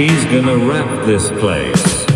He's gonna wreck this place.